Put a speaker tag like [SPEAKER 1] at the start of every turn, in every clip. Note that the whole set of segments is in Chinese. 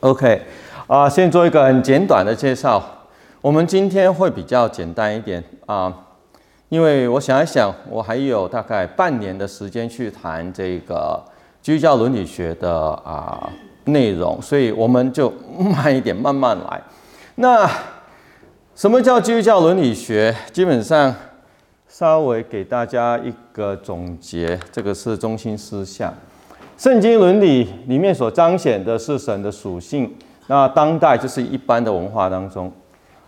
[SPEAKER 1] OK，啊，先做一个很简短的介绍。我们今天会比较简单一点啊，因为我想一想，我还有大概半年的时间去谈这个基督教伦理学的啊内容，所以我们就慢一点，慢慢来。那什么叫基督教伦理学？基本上稍微给大家一个总结，这个是中心思想。圣经伦理里面所彰显的是神的属性，那当代就是一般的文化当中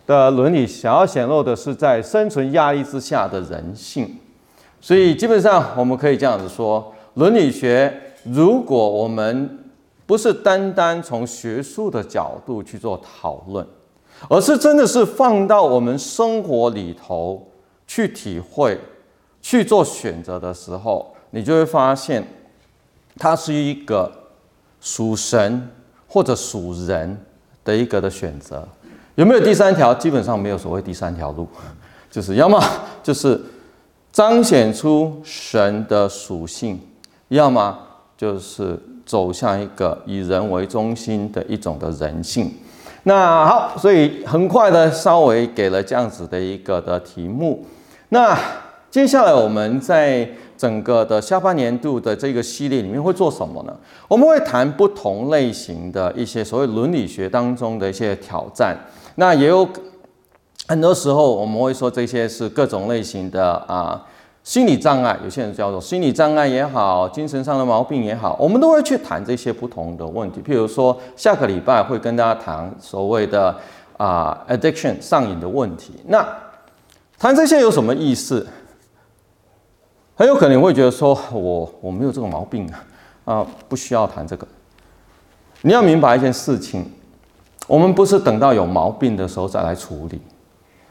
[SPEAKER 1] 的伦理，想要显露的是在生存压力之下的人性。所以基本上我们可以这样子说，伦理学如果我们不是单单从学术的角度去做讨论，而是真的是放到我们生活里头去体会、去做选择的时候，你就会发现。它是一个属神或者属人的一个的选择，有没有第三条？基本上没有所谓第三条路，就是要么就是彰显出神的属性，要么就是走向一个以人为中心的一种的人性。那好，所以很快的稍微给了这样子的一个的题目。那接下来我们在。整个的下半年度的这个系列里面会做什么呢？我们会谈不同类型的一些所谓伦理学当中的一些挑战。那也有很多时候我们会说这些是各种类型的啊心理障碍，有些人叫做心理障碍也好，精神上的毛病也好，我们都会去谈这些不同的问题。譬如说下个礼拜会跟大家谈所谓的啊 addiction 上瘾的问题。那谈这些有什么意思？很有可能会觉得说，我我没有这个毛病啊，啊，不需要谈这个。你要明白一件事情，我们不是等到有毛病的时候再来处理，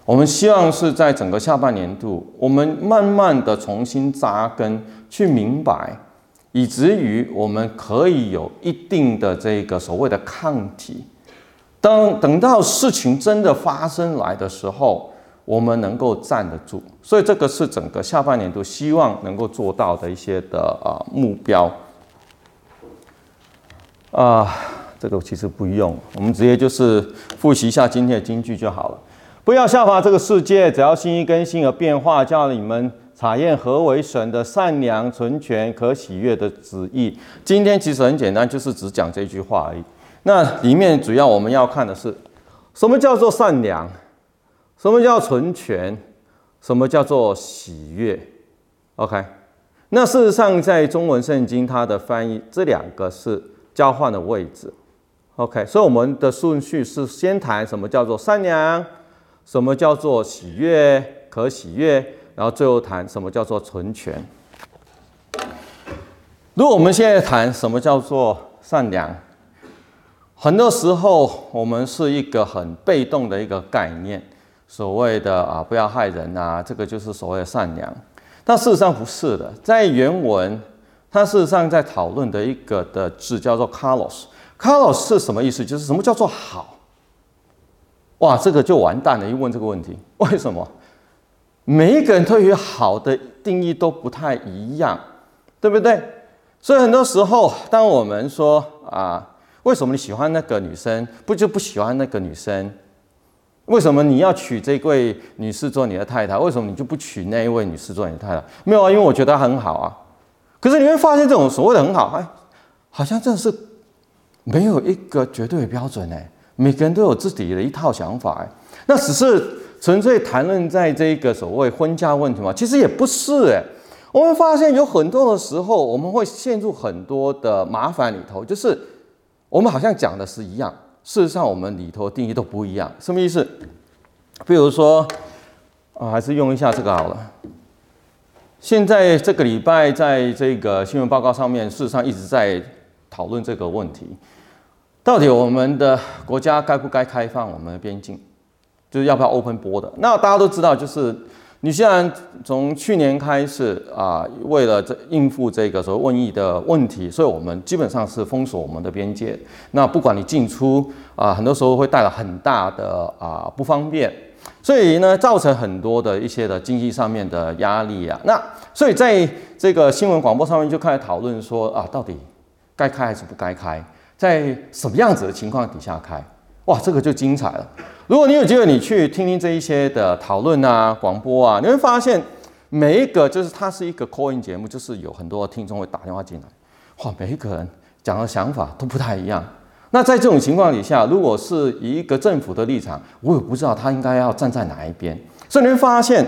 [SPEAKER 1] 我们希望是在整个下半年度，我们慢慢的重新扎根，去明白，以至于我们可以有一定的这个所谓的抗体。当等到事情真的发生来的时候。我们能够站得住，所以这个是整个下半年度希望能够做到的一些的啊目标。啊，这个其实不用，我们直接就是复习一下今天的金句就好了。不要效法这个世界，只要心意更新而变化，叫你们查验何为神的善良、纯全、可喜悦的旨意。今天其实很简单，就是只讲这句话而已。那里面主要我们要看的是，什么叫做善良？什么叫存全？什么叫做喜悦？OK，那事实上在中文圣经它的翻译，这两个是交换的位置。OK，所以我们的顺序是先谈什么叫做善良，什么叫做喜悦、可喜悦，然后最后谈什么叫做存全。如果我们现在谈什么叫做善良，很多时候我们是一个很被动的一个概念。所谓的啊，不要害人啊，这个就是所谓的善良。但事实上不是的，在原文，它事实上在讨论的一个的字叫做 kalos。kalos 是什么意思？就是什么叫做好？哇，这个就完蛋了！一问这个问题，为什么？每一个人对于好的定义都不太一样，对不对？所以很多时候，当我们说啊，为什么你喜欢那个女生，不就不喜欢那个女生？为什么你要娶这位女士做你的太太？为什么你就不娶那一位女士做你的太太？没有啊，因为我觉得她很好啊。可是你会发现，这种所谓的很好，哎，好像真的是没有一个绝对的标准哎。每个人都有自己的一套想法哎。那只是纯粹谈论在这个所谓婚嫁问题吗？其实也不是哎。我们发现有很多的时候，我们会陷入很多的麻烦里头，就是我们好像讲的是一样。事实上，我们里头定义都不一样，什么意思？比如说，啊，还是用一下这个好了。现在这个礼拜，在这个新闻报告上面，事实上一直在讨论这个问题：到底我们的国家该不该开放我们的边境？就是要不要 open border？那大家都知道，就是。你现在从去年开始啊，为了这应付这个所谓瘟疫的问题，所以我们基本上是封锁我们的边界。那不管你进出啊，很多时候会带来很大的啊不方便，所以呢，造成很多的一些的经济上面的压力啊。那所以在这个新闻广播上面就开始讨论说啊，到底该开还是不该开？在什么样子的情况底下开？哇，这个就精彩了。如果你有机会，你去听听这一些的讨论啊、广播啊，你会发现每一个就是它是一个 coin 节目，就是有很多听众会打电话进来，哇，每一个人讲的想法都不太一样。那在这种情况底下，如果是以一个政府的立场，我也不知道他应该要站在哪一边。所以你会发现，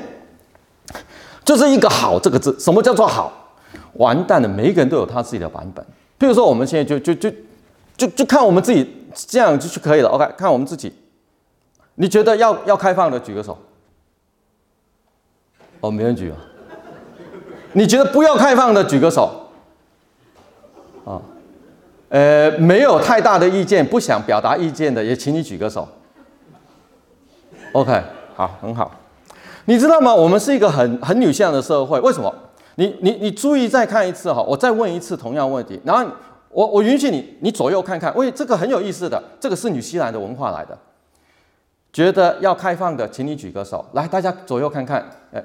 [SPEAKER 1] 就是一个“好”这个字，什么叫做好？完蛋了，每一个人都有他自己的版本。比如说，我们现在就就就就就看我们自己这样就就可以了。OK，看我们自己，你觉得要要开放的举个手。哦，没人举啊。你觉得不要开放的举个手。啊，呃，没有太大的意见，不想表达意见的也请你举个手。OK，好，很好。你知道吗？我们是一个很很女性的社会，为什么？你你你注意再看一次哈，我再问一次同样问题，然后我我允许你你左右看看，喂，这个很有意思的，这个是纽西兰的文化来的。觉得要开放的，请你举个手，来，大家左右看看，哎，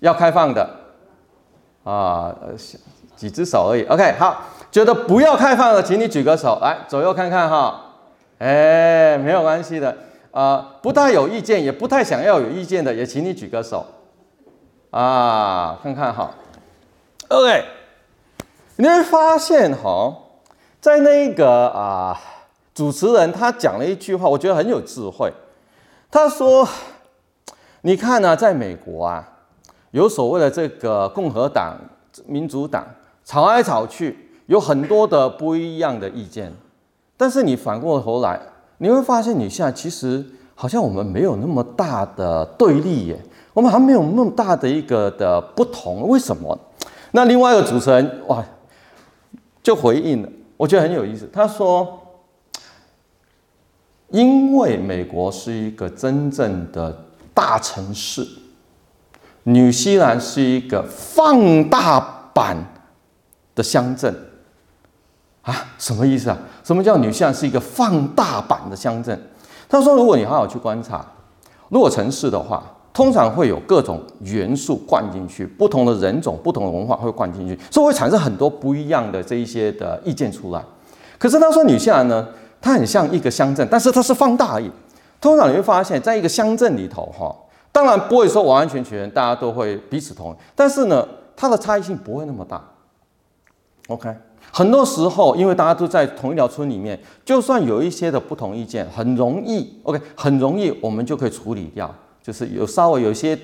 [SPEAKER 1] 要开放的啊，几只手而已。OK，好，觉得不要开放的，请你举个手，来，左右看看哈，哎，没有关系的。啊、不太有意见，也不太想要有意见的，也请你举个手，啊，看看哈，OK，你会发现哈，在那个啊，主持人他讲了一句话，我觉得很有智慧。他说：“你看呢、在美国啊，有所谓的这个共和党、民主党吵来吵去，有很多的不一样的意见，但是你反过头来。”你会发现，你现在其实好像我们没有那么大的对立耶，我们还没有那么大的一个的不同，为什么？那另外一个主持人哇，就回应了，我觉得很有意思。他说：“因为美国是一个真正的大城市，纽西兰是一个放大版的乡镇。”啊，什么意思啊？什么叫纽西兰是一个放大版的乡镇？他说，如果你好好去观察，如果城市的话，通常会有各种元素灌进去，不同的人种、不同的文化会灌进去，所以会产生很多不一样的这一些的意见出来。可是他说，女西兰呢，它很像一个乡镇，但是它是放大而已。通常你会发现，在一个乡镇里头，哈，当然不会说完完全全大家都会彼此同意，但是呢，它的差异性不会那么大。OK。很多时候，因为大家都在同一条村里面，就算有一些的不同意见，很容易，OK，很容易，我们就可以处理掉。就是有稍微有一些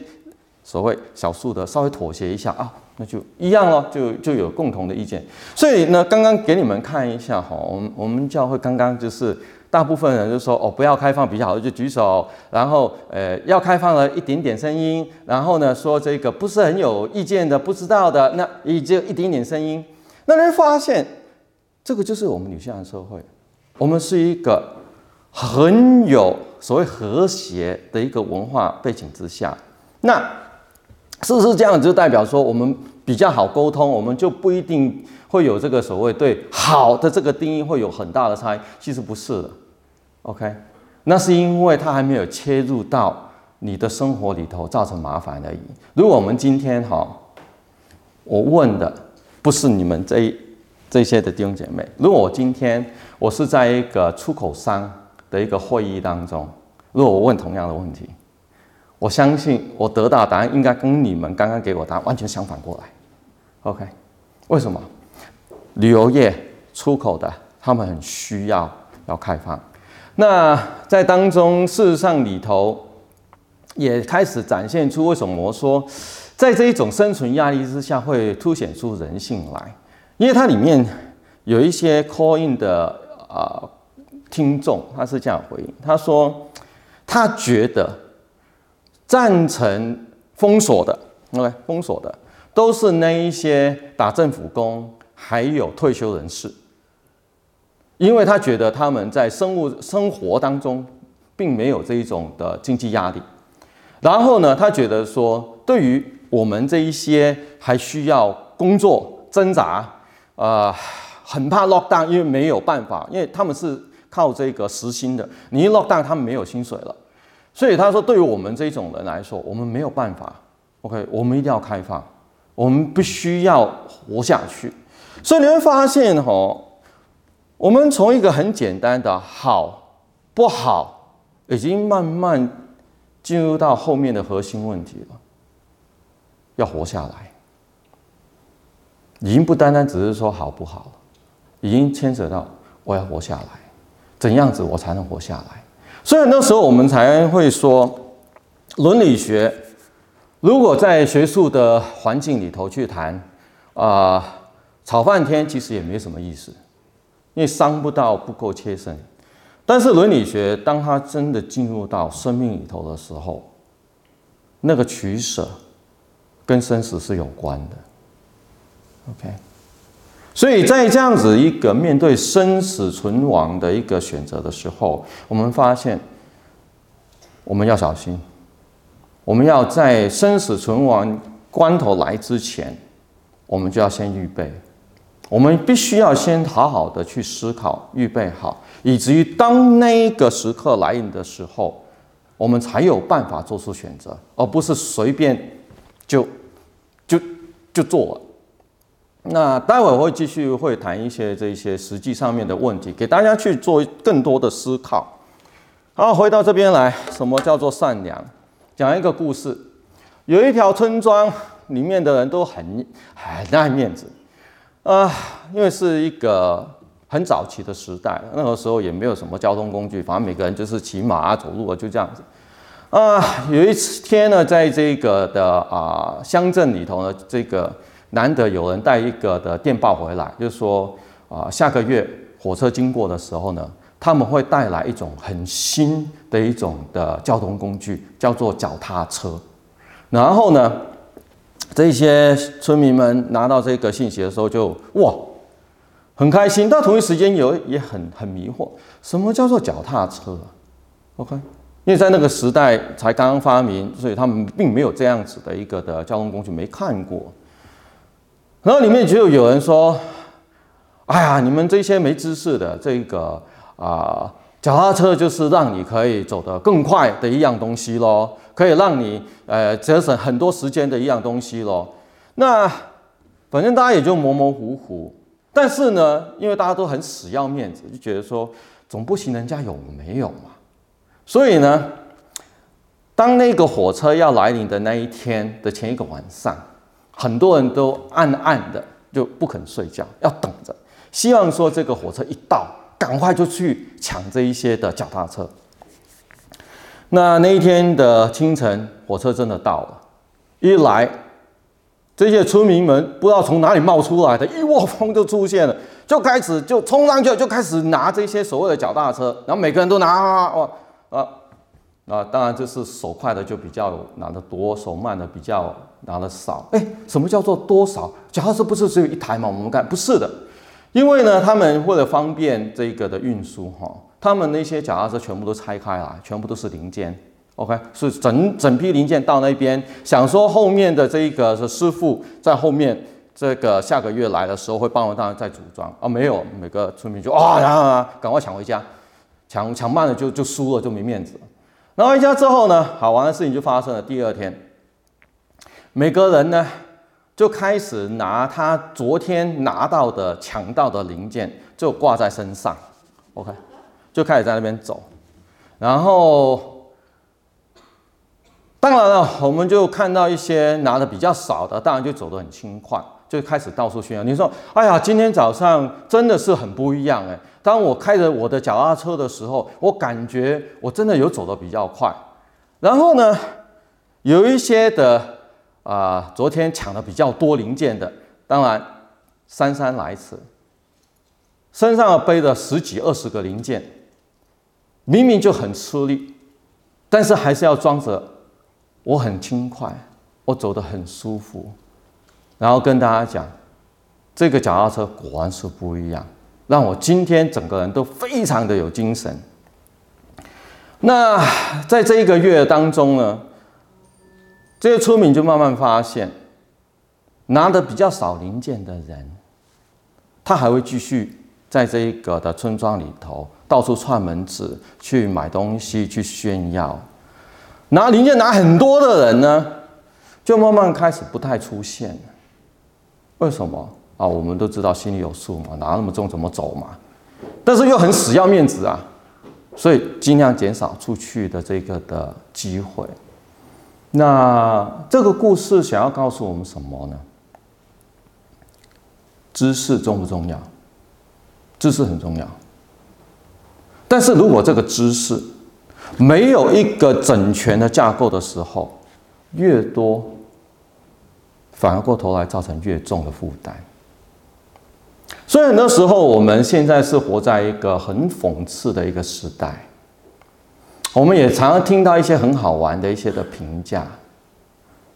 [SPEAKER 1] 所谓少数的稍微妥协一下啊，那就一样咯，就就有共同的意见。所以呢，刚刚给你们看一下哈，我们我们教会刚刚就是大部分人就说哦，不要开放比较好，就举手。然后呃，要开放了一点点声音。然后呢，说这个不是很有意见的，不知道的，那也就一点点声音。那人发现，这个就是我们女性的社会，我们是一个很有所谓和谐的一个文化背景之下，那是不是这样就代表说我们比较好沟通，我们就不一定会有这个所谓对好的这个定义会有很大的差异？其实不是的，OK，那是因为它还没有切入到你的生活里头造成麻烦而已。如果我们今天哈，我问的。不是你们这这些的弟兄姐妹。如果我今天我是在一个出口商的一个会议当中，如果我问同样的问题，我相信我得到的答案应该跟你们刚刚给我答案完全相反过来。OK，为什么？旅游业出口的，他们很需要要开放。那在当中，事实上里头也开始展现出为什么我说。在这一种生存压力之下，会凸显出人性来，因为它里面有一些 call in 的啊、呃、听众，他是这样回应，他说他觉得赞成封锁的，OK，封锁的都是那一些打政府工还有退休人士，因为他觉得他们在生物生活当中并没有这一种的经济压力，然后呢，他觉得说对于我们这一些还需要工作挣扎，啊、呃，很怕 lock down，因为没有办法，因为他们是靠这个时薪的，你一 lock down，他们没有薪水了，所以他说，对于我们这种人来说，我们没有办法，OK，我们一定要开放，我们必须要活下去。所以你会发现，哈，我们从一个很简单的好不好，已经慢慢进入到后面的核心问题了。要活下来，已经不单单只是说好不好了，已经牵扯到我要活下来，怎样子我才能活下来？所以那时候我们才会说，伦理学如果在学术的环境里头去谈，啊、吵半天其实也没什么意思，因为伤不到不够切身。但是伦理学当它真的进入到生命里头的时候，那个取舍跟生死是有关的。OK，所以在这样子一个面对生死存亡的一个选择的时候，我们发现我们要小心，我们要在生死存亡关头来之前，我们就要先预备，我们必须要先好好的去思考，预备好，以至于当那个时刻来临的时候，我们才有办法做出选择，而不是随便就就就做了。那待会儿会继续会谈一些这些实际上面的问题，给大家去做更多的思考。好，回到这边来，什么叫做善良？讲一个故事，有一条村庄里面的人都很很爱面子啊，因为是一个很早期的时代，那个时候也没有什么交通工具，反正每个人就是骑马啊、走路啊，就这样子。啊，有一天呢，在这个的啊乡镇里头呢，这个。难得有人带一个的电报回来，就是说啊，下个月火车经过的时候呢，他们会带来一种很新的一种的交通工具，叫做脚踏车。然后呢，这些村民们拿到这个信息的时候就，就哇，很开心。但同一时间有也很很迷惑，什么叫做脚踏车？OK，因为在那个时代才刚刚发明，所以他们并没有这样子的一个的交通工具，没看过。然后里面就有人说：“哎呀，你们这些没知识的，这个啊，脚踏车就是让你可以走得更快的一样东西咯，可以让你呃节省很多时间的一样东西咯。那反正大家也就模模糊糊，但是呢，因为大家都很死要面子，就觉得说总不行，人家有没有嘛？所以呢，当那个火车要来临的那一天的前一个晚上。”很多人都暗暗的就不肯睡觉，要等着，希望说这个火车一到，赶快就去抢这一些的脚踏车。那那一天的清晨，火车真的到了，一来，这些村民们不知道从哪里冒出来的一窝蜂就出现了，就开始就冲上去，就开始拿这些所谓的脚踏车，然后每个人都拿啊啊。啊，当然就是手快的就比较拿得多，手慢的比较拿得少。哎，什么叫做多少？脚踏车不是只有一台吗？我们看不是的，因为呢，他们为了方便这个的运输，哈，他们那些脚踏车全部都拆开来，全部都是零件。OK，是整整批零件到那边，想说后面的这一个是师傅在后面，这个下个月来的时候会帮我当然再组装。啊，没有，每个村民就啊，然后啊，赶快抢回家，抢抢慢了就就输了，就没面子了。然后回家之后呢，好玩的事情就发生了。第二天，每个人呢就开始拿他昨天拿到的抢到的零件，就挂在身上，OK，就开始在那边走。然后，当然了，我们就看到一些拿的比较少的，当然就走得很轻快，就开始到处炫耀。你说，哎呀，今天早上真的是很不一样哎。当我开着我的脚踏车的时候，我感觉我真的有走得比较快。然后呢，有一些的啊、昨天抢的比较多零件的，当然姗姗来迟，身上背着十几二十个零件，明明就很吃力，但是还是要装着我很轻快，我走得很舒服。然后跟大家讲，这个脚踏车果然是不一样。让我今天整个人都非常的有精神。那在这一个月当中呢，这些村民就慢慢发现，拿的比较少零件的人，他还会继续在这一个的村庄里头到处串门子去买东西去炫耀。拿零件拿很多的人呢，就慢慢开始不太出现了。为什么？啊，我们都知道心里有数嘛，拿那么重怎么走嘛？但是又很死要面子啊，所以尽量减少出去的这个的机会。那这个故事想要告诉我们什么呢？知识重不重要？知识很重要。但是如果这个知识没有一个整全的架构的时候，越多反而过头来造成越重的负担。所以很多时候，我们现在是活在一个很讽刺的一个时代。我们也常常听到一些很好玩的一些的评价，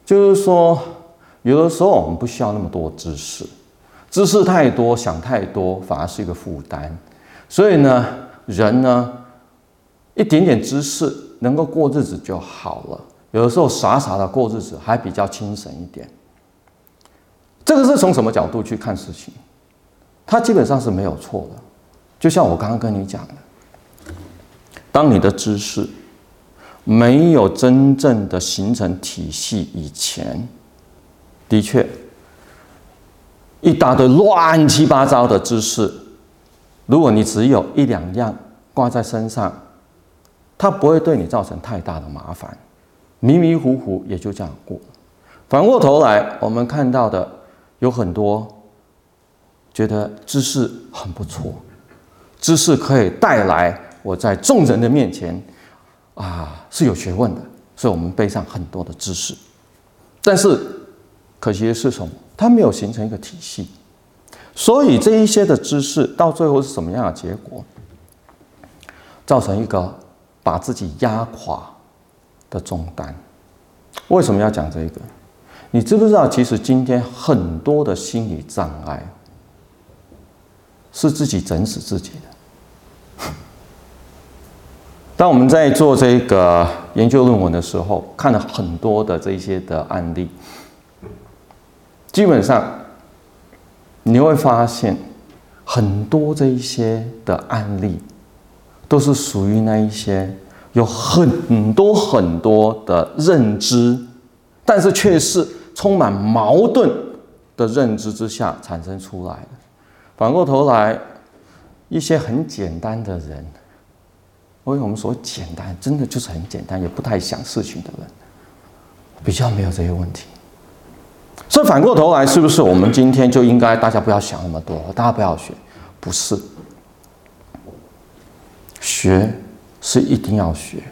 [SPEAKER 1] 就是说，有的时候我们不需要那么多知识，知识太多，想太多反而是一个负担。所以呢，人呢，一点点知识能够过日子就好了。有的时候傻傻的过日子还比较精神一点。这个是从什么角度去看事情？它基本上是没有错的。就像我刚刚跟你讲的。当你的知识没有真正的形成体系以前，的确，一大堆乱七八糟的知识，如果你只有一两样挂在身上，它不会对你造成太大的麻烦，迷迷糊糊也就这样过。反过头来，我们看到的有很多觉得知识很不错，知识可以带来。我在众人的面前，啊，是有学问的，所以我们背上很多的知识，但是可惜的是什么？它没有形成一个体系，所以这一些的知识到最后是什么样的结果？造成一个把自己压垮的重担。为什么要讲这个？你知不知道？其实今天很多的心理障碍是自己整死自己的。当我们在做这个研究论文的时候，看了很多的这些的案例，基本上你会发现，很多这一些的案例都是属于那一些有很多很多的认知，但是却是充满矛盾的认知之下产生出来的。反过头来，一些很简单的人。因为我们所谓简单，真的就是很简单，也不太想事情的人，比较没有这些问题。所以反过头来，是不是我们今天就应该大家不要想那么多，大家不要学？不是，学是一定要学，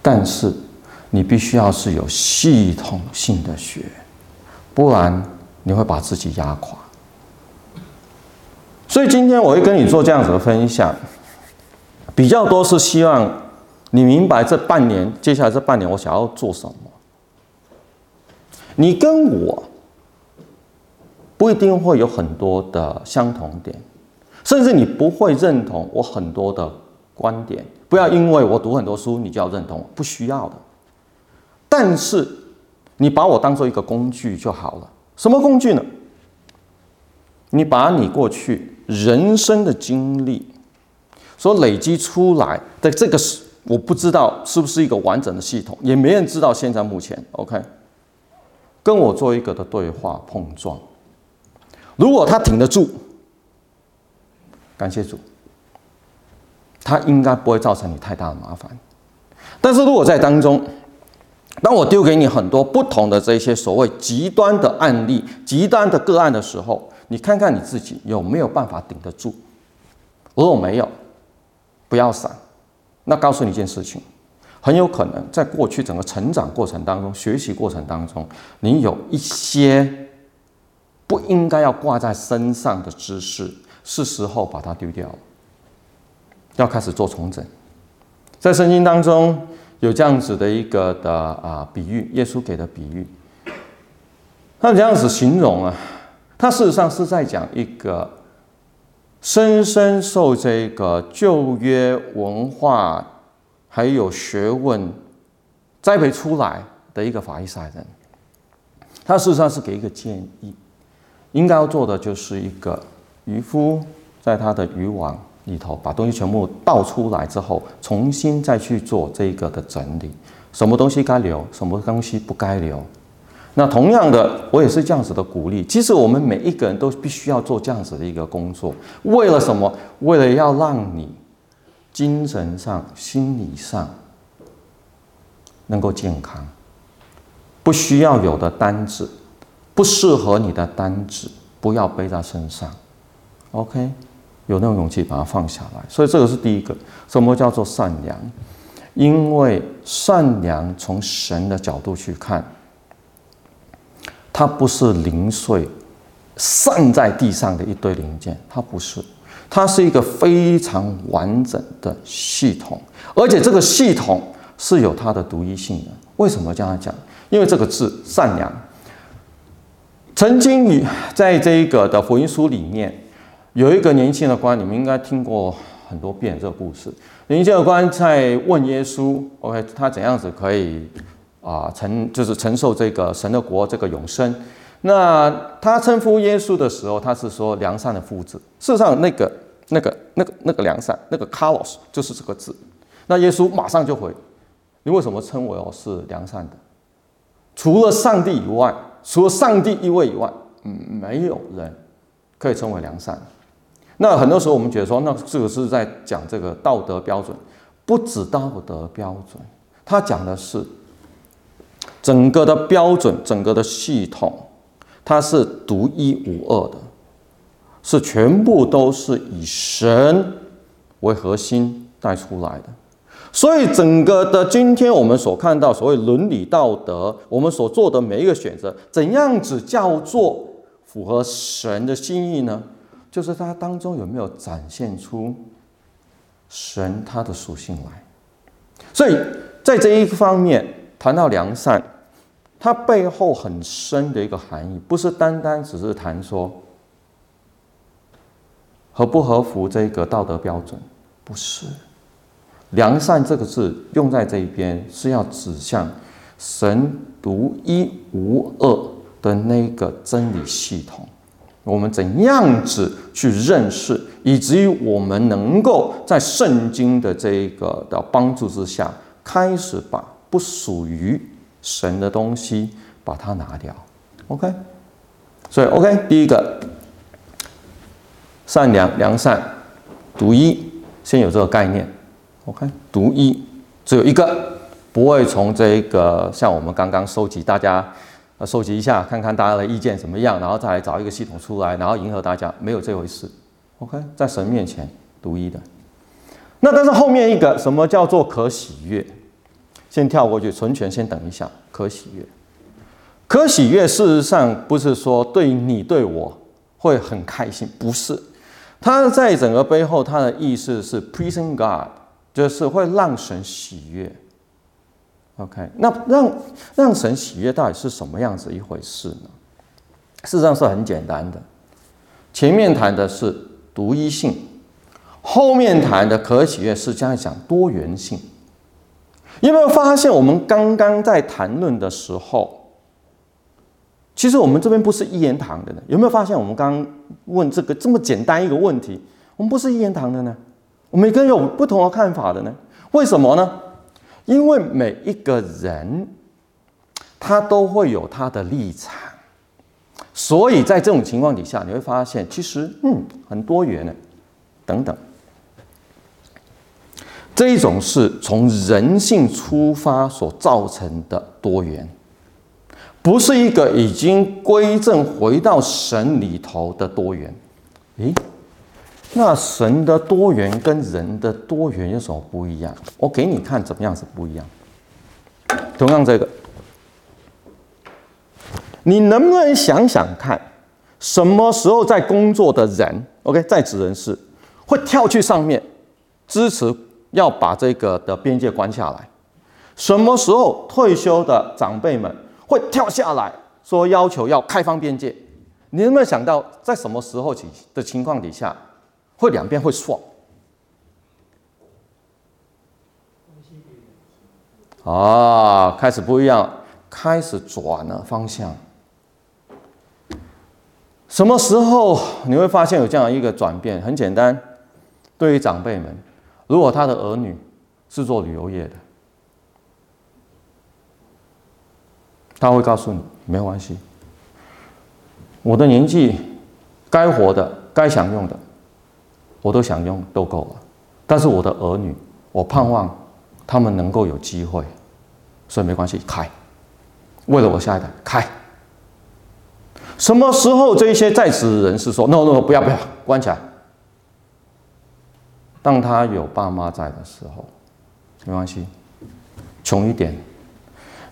[SPEAKER 1] 但是你必须要是有系统性的学，不然你会把自己压垮。所以今天我会跟你做这样子的分享。比较多是希望你明白这半年，接下来这半年我想要做什么。你跟我不一定会有很多的相同点，甚至你不会认同我很多的观点。不要因为我读很多书，你就要认同，不需要的。但是你把我当做一个工具就好了。什么工具呢？你把你过去人生的经历。所累积出来的这个是我不知道是不是一个完整的系统，也没人知道。现在目前，OK，跟我做一个的对话碰撞，如果他挺得住，感谢主，他应该不会造成你太大的麻烦。但是如果在当中，当我丢给你很多不同的这些所谓极端的案例、极端的个案的时候，你看看你自己有没有办法顶得住？如果没有，不要闪，那告诉你一件事情，很有可能在过去整个成长过程当中、学习过程当中，你有一些不应该要挂在身上的知识，是时候把它丢掉了，要开始做重整。在圣经当中有这样子的一个的啊比喻，耶稣给的比喻，他这样子形容啊，他事实上是在讲一个。深深受这个旧约文化还有学问栽培出来的一个法利赛人，他事实上是给一个建议，应该要做的就是一个渔夫在他的渔网里头把东西全部倒出来之后，重新再去做这个的整理，什么东西该留，什么东西不该留，那同样的，我也是这样子的鼓励。其实我们每一个人都必须要做这样子的一个工作，为了什么？为了要让你精神上、心理上能够健康。不需要有的担子，不适合你的担子，不要背在身上。OK，有那种勇气把它放下来。所以这个是第一个，什么叫做善良？因为善良从神的角度去看。它不是零碎散在地上的一堆零件，它不是，它是一个非常完整的系统，而且这个系统是有它的独一性的。为什么这样讲？因为这个字“善良”，曾经与在这一个的福音书里面，有一个年轻的官，你们应该听过很多遍这个故事。年轻的官在问耶稣：“OK，他怎样子可以？”啊，承就是承受这个神的国，这个永生。那他称呼耶稣的时候，他是说良善的夫子。事实上，那个、那个、那个、那个良善，那个 Carlos 就是这个字。那耶稣马上就回：你为什么称为我是良善的？除了上帝以外，除了上帝一位以外，嗯，没有人可以称为良善。那很多时候我们觉得说，那这个是在讲这个道德标准，不止道德标准，他讲的是。整个的标准，整个的系统，它是独一无二的，是全部都是以神为核心带出来的。所以，整个的今天我们所看到所谓伦理道德，我们所做的每一个选择，怎样子叫做符合神的心意呢？就是它当中有没有展现出神他的属性来。所以在这一方面谈到良善。它背后很深的一个含义，不是单单只是谈说合不合符这个道德标准，不是。良善这个字用在这一边，是要指向神独一无二的那个真理系统。我们怎样子去认识，以至于我们能够在圣经的这个的帮助之下，开始把不属于。神的东西，把它拿掉，OK。所以 OK，第一个，善良、良善、独一，先有这个概念，OK。独一只有一个，不会从这个像我们刚刚收集大家，呃，收集一下，看看大家的意见怎么样，然后再来找一个系统出来，然后迎合大家，没有这回事，OK。在神面前，独一的。那但是后面一个，什么叫做可喜悦？先跳过去，存全先等一下。可喜悦，可喜悦，事实上不是说对你对我会很开心，不是。它在整个背后，它的意思是 pleasing God，就是会让神喜悦。OK，那让让神喜悦到底是什么样子一回事呢？事实上是很简单的，前面谈的是独一性，后面谈的可喜悦是这样讲多元性。有没有发现，我们刚刚在谈论的时候，其实我们这边不是一言堂的呢？有没有发现，我们刚问这个这么简单一个问题，我们不是一言堂的呢？我们每个人有不同的看法的呢？为什么呢？因为每一个人他都会有他的立场，所以在这种情况底下，你会发现，其实嗯，很多元呢，等等。这一种是从人性出发所造成的多元，不是一个已经归正回到神里头的多元。诶，那神的多元跟人的多元有什么不一样？我给你看怎么样子不一样。同样这个，你能不能想想看，什么时候在工作的人，OK，在职人士会跳去上面支持？要把这个的边界关下来，什么时候退休的长辈们会跳下来说要求要开放边界？你有没有想到在什么时候起的情况底下，会两边会爽？啊，开始不一样，开始转了方向。什么时候你会发现有这样一个转变？很简单，对于长辈们。如果他的儿女是做旅游业的，他会告诉你没关系，我的年纪该活的、该享用的，我都享用都够了。但是我的儿女，我盼望他们能够有机会，所以没关系，开。为了我下一代，开。什么时候这一些在职人士说 “no no 不要不要关起来”，当他有爸妈在的时候，没关系，穷一点，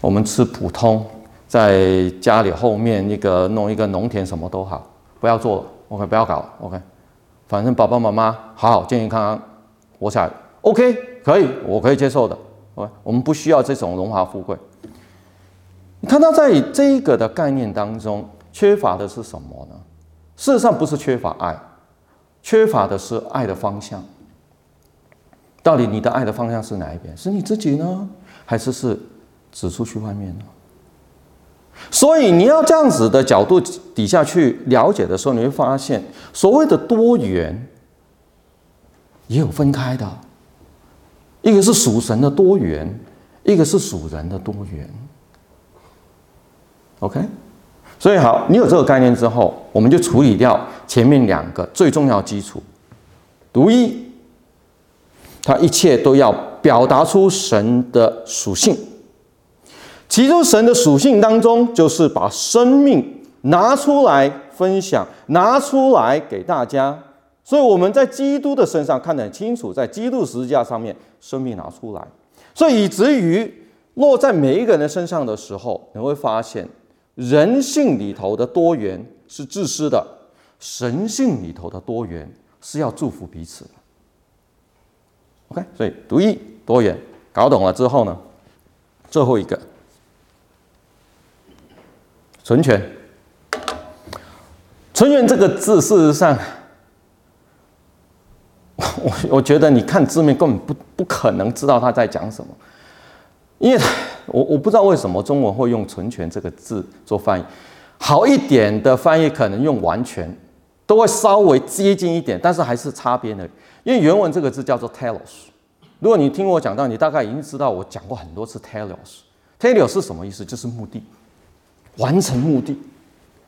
[SPEAKER 1] 我们吃普通，在家里后面那个弄一个农田什么都好，不要做了，OK，不要搞，OK，反正爸爸妈妈好好健健康康活下来，OK，可以，我可以接受的，OK，我们不需要这种荣华富贵。你看到在这一个的概念当中。缺乏的是什么呢？事实上不是缺乏爱，缺乏的是爱的方向。到底你的爱的方向是哪一边？是你自己呢，还是是指出去外面呢？所以你要这样子的角度底下去了解的时候，你会发现所谓的多元也有分开的，一个是属神的多元，一个是属人的多元。OK。所以好，你有这个概念之后，我们就处理掉前面两个最重要基础。独一，它一切都要表达出神的属性。其中神的属性当中，就是把生命拿出来分享，拿出来给大家。所以我们在基督的身上看得很清楚，在基督十字架上面，生命拿出来。所以以至于落在每一个人的身上的时候，你会发现。人性里头的多元是自私的，神性里头的多元是要祝福彼此。OK，所以独一多元搞懂了之后呢，最后一个纯全。纯全这个字，事实上，我我觉得你看字面根本不不可能知道他在讲什么，因为。我我不知道为什么中文会用“纯全”这个字做翻译，好一点的翻译可能用“完全”，都会稍微接近一点，但是还是差别的。因为原文这个字叫做 “telos”。如果你听我讲到，你大概已经知道我讲过很多次 “telos”。“telos” 是什么意思？就是目的，完成目的。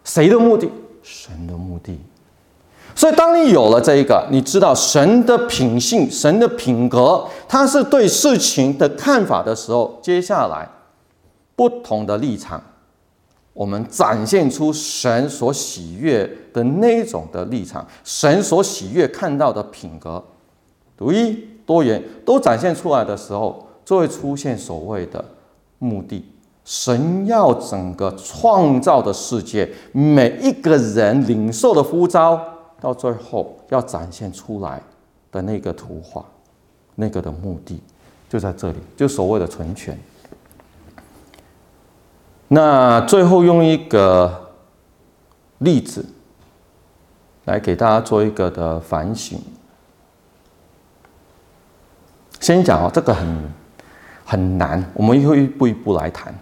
[SPEAKER 1] 谁的目的？神的目的。所以，当你有了这一个，你知道神的品性、神的品格，他是对事情的看法的时候，接下来不同的立场，我们展现出神所喜悦的那种的立场，神所喜悦看到的品格，独一多元都展现出来的时候，就会出现所谓的目的。神要整个创造的世界，每一个人领受的呼召。到最后要展现出来的那个图画，那个的目的就在这里，就所谓的存全。那最后用一个例子来给大家做一个的反省。先讲哦，这个很很难，我们会一步一步来谈。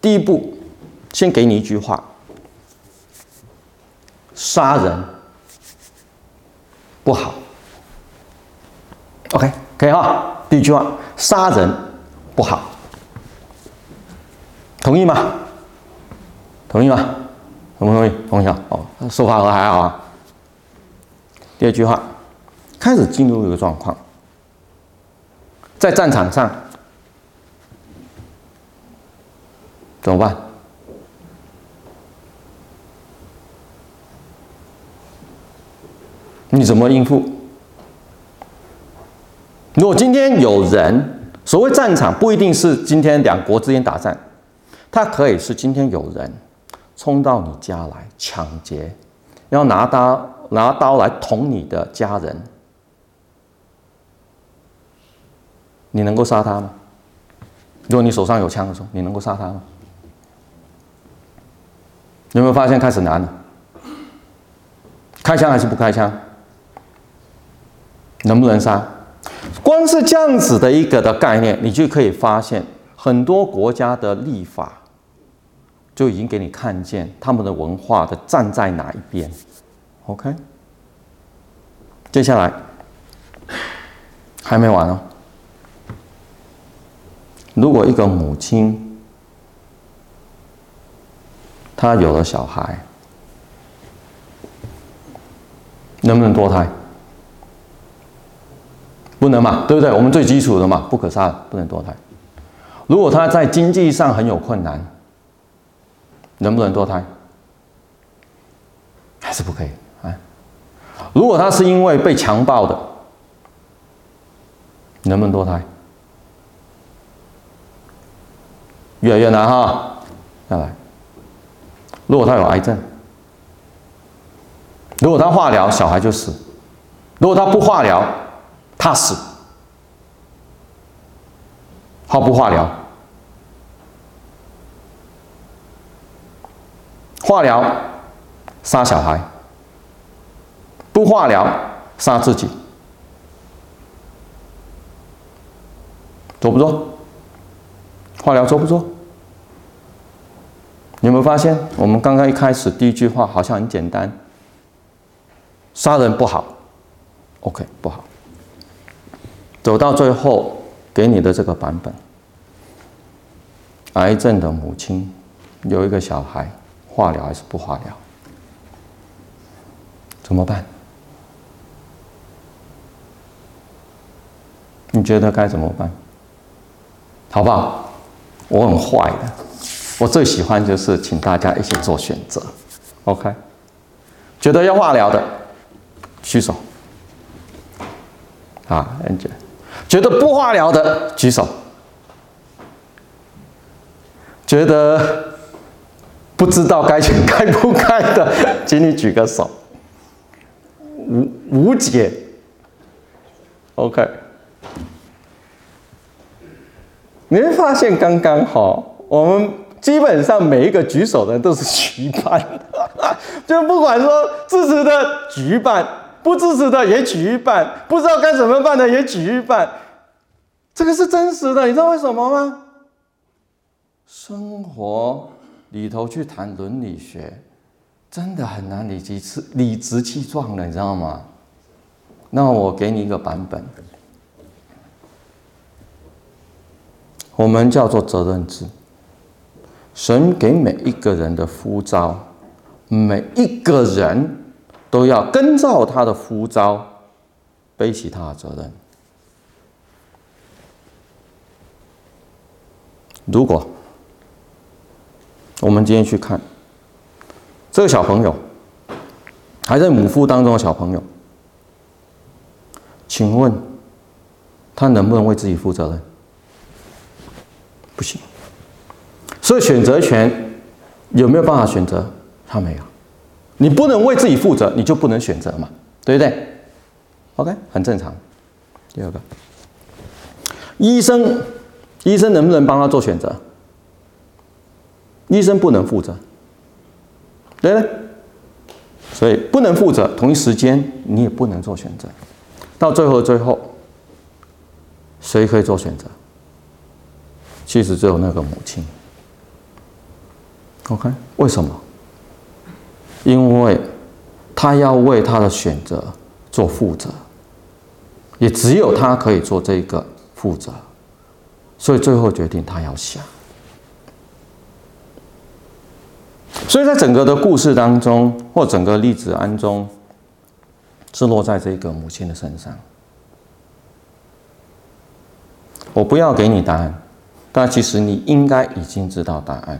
[SPEAKER 1] 第一步，先给你一句话。杀人不好，OK，可以哈。第一句话，杀人不好，同意吗？同意吗？同不同意？同意啊。哦，说话和还好啊。第二句话，开始进入一个状况，在战场上怎么办？你怎么应付？如果今天有人，所谓战场不一定是今天两国之间打仗，他可以是今天有人冲到你家来抢劫，要拿刀拿刀来捅你的家人，你能够杀他吗？如果你手上有枪的时候，你能够杀他吗？有没有发现开始难了？开枪还是不开枪？能不能杀？光是这样子的一个的概念，你就可以发现很多国家的立法就已经给你看见他们的文化的站在哪一边。OK，接下来还没完哦。如果一个母亲他有了小孩，能不能堕胎？不能嘛，对不对？我们最基础的嘛，不可杀，不能堕胎。如果他在经济上很有困难，能不能堕胎？还是不可以啊？如果他是因为被强暴的，能不能堕胎？越来越难哈，再来。如果他有癌症，如果他化疗，小孩就死；如果他不化疗，他死。好不化疗？化疗杀小孩，不化疗杀自己，做不做？化疗做不做？你有没有发现，我们刚刚一开始第一句话好像很简单，杀人不好，OK 不好。走到最后给你的这个版本，癌症的母亲有一个小孩，化疗还是不化疗？怎么办？你觉得该怎么办？好不好？我很坏的，我最喜欢就是请大家一起做选择。OK，觉得要化疗的举手。啊，Angel，觉得不化疗的举手。觉得不知道该去该不该的，请你举个手。无无解。OK。你会发现刚刚好，我们基本上每一个举手的人都是举一半，就不管说支持的举一半，不支持的也举一半，不知道该怎么办的也举一半，这个是真实的，你知道为什么吗？生活里头去谈伦理学，真的很难理直气理直气壮的，你知道吗？那我给你一个版本。我们叫做责任制。神给每一个人的呼召，每一个人都要跟照他的呼召，背起他的责任。如果我们今天去看这个小朋友，还在母腹当中的小朋友，请问他能不能为自己负责任？不行，所以选择权有没有办法选择？他没有，你不能为自己负责，你就不能选择嘛，对不对？OK，很正常。第二个，医生，医生能不能帮他做选择？医生不能负责，对不对？所以不能负责，同一时间你也不能做选择。到最后，最后，谁可以做选择？其实只有那个母亲。OK，为什么？因为她要为她的选择做负责，也只有她可以做这个负责，所以最后决定她要下。所以在整个的故事当中，或整个例子当中，是落在这个母亲的身上。我不要给你答案。但其实你应该已经知道答案。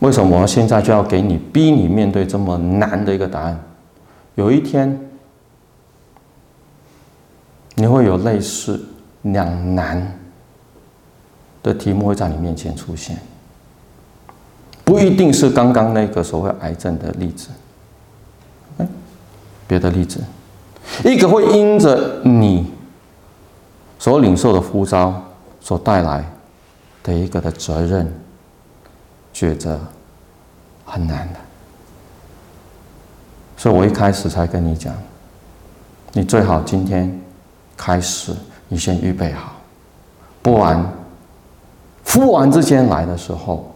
[SPEAKER 1] 为什么我现在就要给你逼你面对这么难的一个答案？有一天，你会有类似两难的题目会在你面前出现，不一定是刚刚那个所谓癌症的例子，哎，别的例子，一个会因着你。所领受的呼召所带来的一个的责任抉择很难的，所以我一开始才跟你讲，你最好今天开始，你先预备好，不然呼完之间来的时候，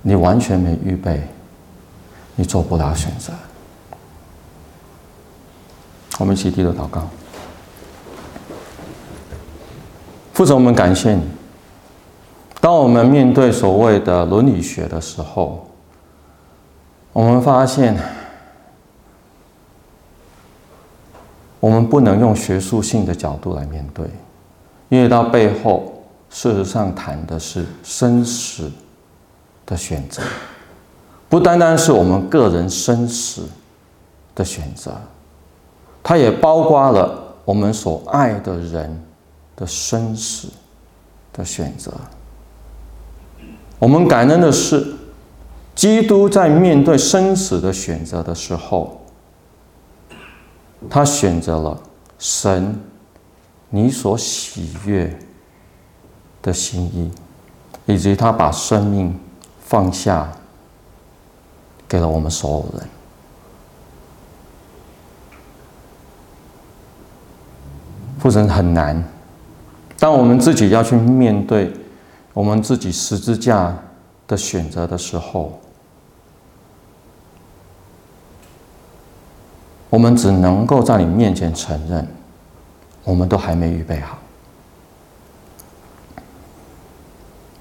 [SPEAKER 1] 你完全没预备，你做不了选择。我们一起低头祷告。父神，我们感谢你，当我们面对所谓的伦理学的时候，我们发现，我们不能用学术性的角度来面对，因为到背后，事实上谈的是生死的选择，不单单是我们个人生死的选择，它也包括了我们所爱的人的生死的选择。我们感恩的是，基督在面对生死的选择的时候，他选择了神你所喜悦的心意，以及他把生命放下给了我们所有人。父神很难，当我们自己要去面对我们自己十字架的选择的时候，我们只能够在你面前承认，我们都还没预备好，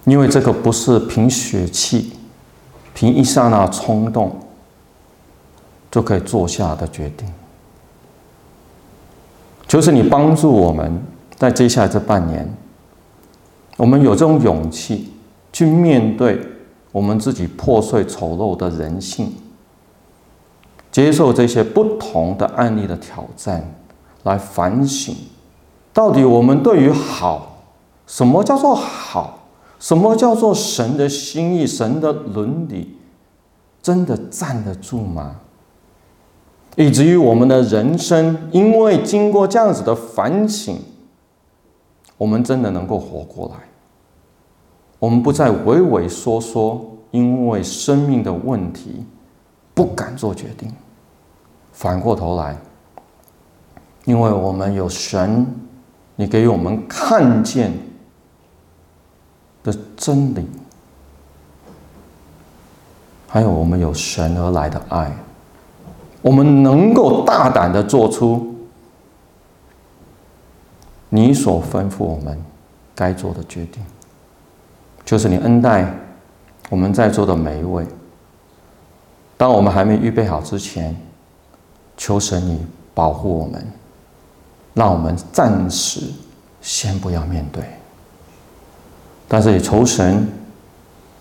[SPEAKER 1] 因为这个不是凭血气、凭一刹那冲动就可以做下的决定。就是你帮助我们在接下来这半年，我们有这种勇气去面对我们自己破碎丑陋的人性。接受这些不同的案例的挑战，来反省，到底我们对于好，什么叫做好？什么叫做神的心意、神的伦理，真的站得住吗？以至于我们的人生，因为经过这样子的反省，我们真的能够活过来。我们不再畏畏缩缩，因为生命的问题。不敢做决定，反过头来，因为我们有神，你给我们看见的真理，还有我们有神而来的爱，我们能够大胆的做出你所吩咐我们该做的决定，就是你恩待我们在座的每一位。当我们还没预备好之前，求神你保护我们，让我们暂时先不要面对。但是也求神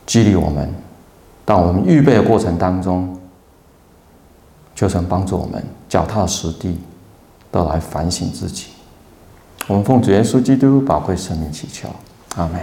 [SPEAKER 1] 激励我们，当我们预备的过程当中，求神帮助我们脚踏实地，的来反省自己。我们奉主耶稣基督宝贵生命祈求，阿门。